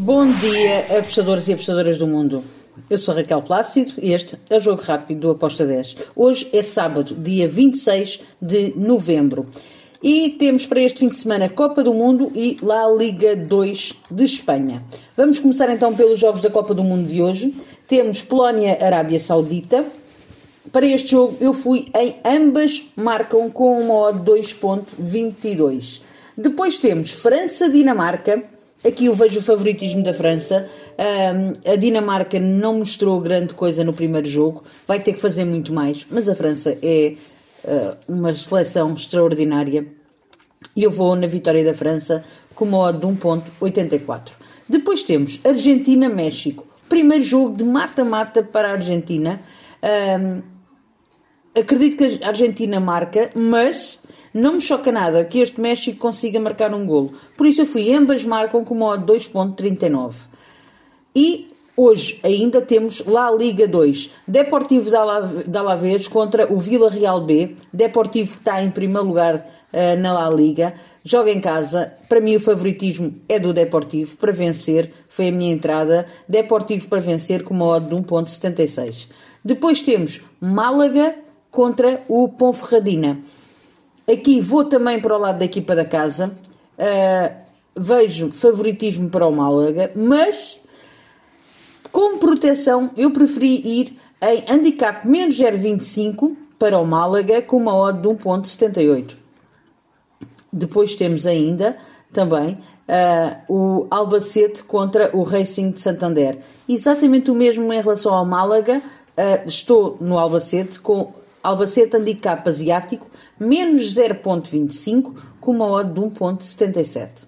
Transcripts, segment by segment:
Bom dia, apostadores e apostadoras do mundo. Eu sou Raquel Plácido e este é o Jogo Rápido do Aposta 10. Hoje é sábado, dia 26 de novembro. E temos para este fim de semana Copa do Mundo e La Liga 2 de Espanha. Vamos começar então pelos jogos da Copa do Mundo de hoje. Temos Polónia-Arábia Saudita. Para este jogo eu fui em ambas marcam com uma odd 2.22. Depois temos França-Dinamarca. Aqui eu vejo o favoritismo da França. Um, a Dinamarca não mostrou grande coisa no primeiro jogo, vai ter que fazer muito mais, mas a França é uh, uma seleção extraordinária. E eu vou na vitória da França com uma odd de 1.84. Depois temos Argentina-México. Primeiro jogo de mata-mata para a Argentina. Um, acredito que a Argentina marca, mas não me choca nada que este México consiga marcar um golo. Por isso eu fui, ambas marcam com modo 2.39. E hoje ainda temos La Liga 2. Deportivo de Alavés contra o Vila Real B. Deportivo que está em primeiro lugar uh, na La Liga. Joga em casa. Para mim o favoritismo é do Deportivo para vencer. Foi a minha entrada. Deportivo para vencer com uma odd de 1.76. Depois temos Málaga contra o Ponferradina. Aqui vou também para o lado da equipa da casa. Uh, vejo favoritismo para o Málaga, mas como proteção eu preferi ir em handicap menos 0,25 para o Málaga com uma odd de 1,78. Depois temos ainda também uh, o Albacete contra o Racing de Santander. Exatamente o mesmo em relação ao Málaga. Uh, estou no Albacete com Albacete Handicap Asiático, menos 0.25, com uma odd de 1.77.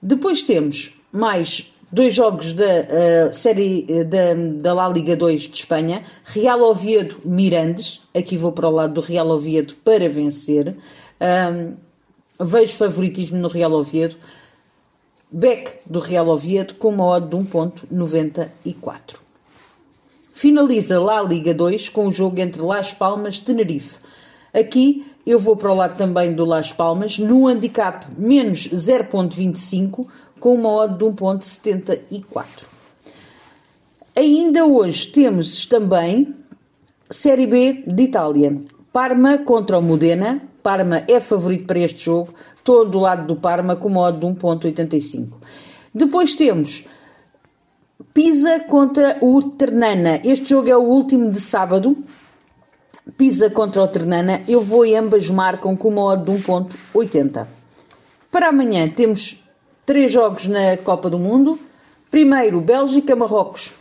Depois temos mais dois jogos da uh, série uh, da, da La Liga 2 de Espanha, Real Oviedo Mirandes, aqui vou para o lado do Real Oviedo para vencer. Um, vejo favoritismo no Real Oviedo. Beck do Real Oviedo com uma odd de 1.94. Finaliza lá a Liga 2 com o jogo entre Las Palmas e Tenerife. Aqui eu vou para o lado também do Las Palmas, no handicap menos 0.25, com uma odd de 1.74. Ainda hoje temos também Série B de Itália. Parma contra o Modena. Parma é favorito para este jogo. Estou do lado do Parma com uma odd de 1.85. Depois temos Pisa contra o Ternana. Este jogo é o último de sábado. Pisa contra o Ternana. Eu vou e ambas marcam com uma odd de 1.80. Para amanhã temos três jogos na Copa do Mundo. Primeiro, Bélgica-Marrocos.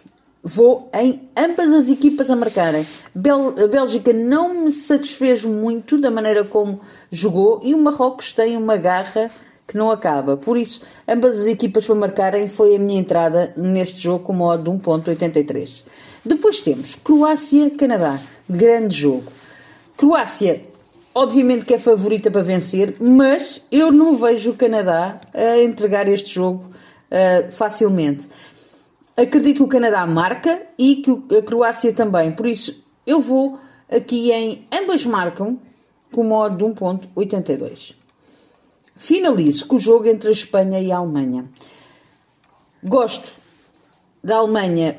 Vou em ambas as equipas a marcarem. Bel a Bélgica não me satisfez muito da maneira como jogou e o Marrocos tem uma garra que não acaba. Por isso, ambas as equipas para marcarem foi a minha entrada neste jogo com modo de 1.83. Depois temos Croácia-Canadá. Grande jogo. Croácia, obviamente que é favorita para vencer, mas eu não vejo o Canadá a entregar este jogo uh, facilmente. Acredito que o Canadá marca e que a Croácia também. Por isso, eu vou aqui em ambas marcam com modo de 1.82. Finalizo com o jogo entre a Espanha e a Alemanha. Gosto da Alemanha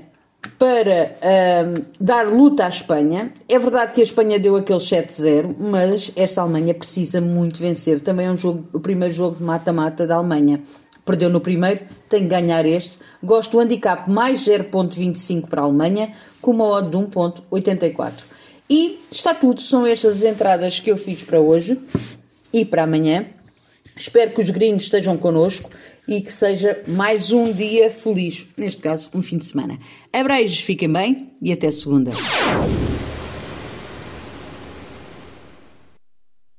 para um, dar luta à Espanha. É verdade que a Espanha deu aquele 7-0, mas esta Alemanha precisa muito vencer. Também é um jogo, o primeiro jogo de mata-mata da Alemanha. Perdeu no primeiro, tem que ganhar este. Gosto do handicap mais 0.25 para a Alemanha, com uma odd de 1.84. E está tudo, são estas as entradas que eu fiz para hoje e para amanhã. Espero que os gringos estejam connosco e que seja mais um dia feliz, neste caso, um fim de semana. Abreijos, fiquem bem e até segunda.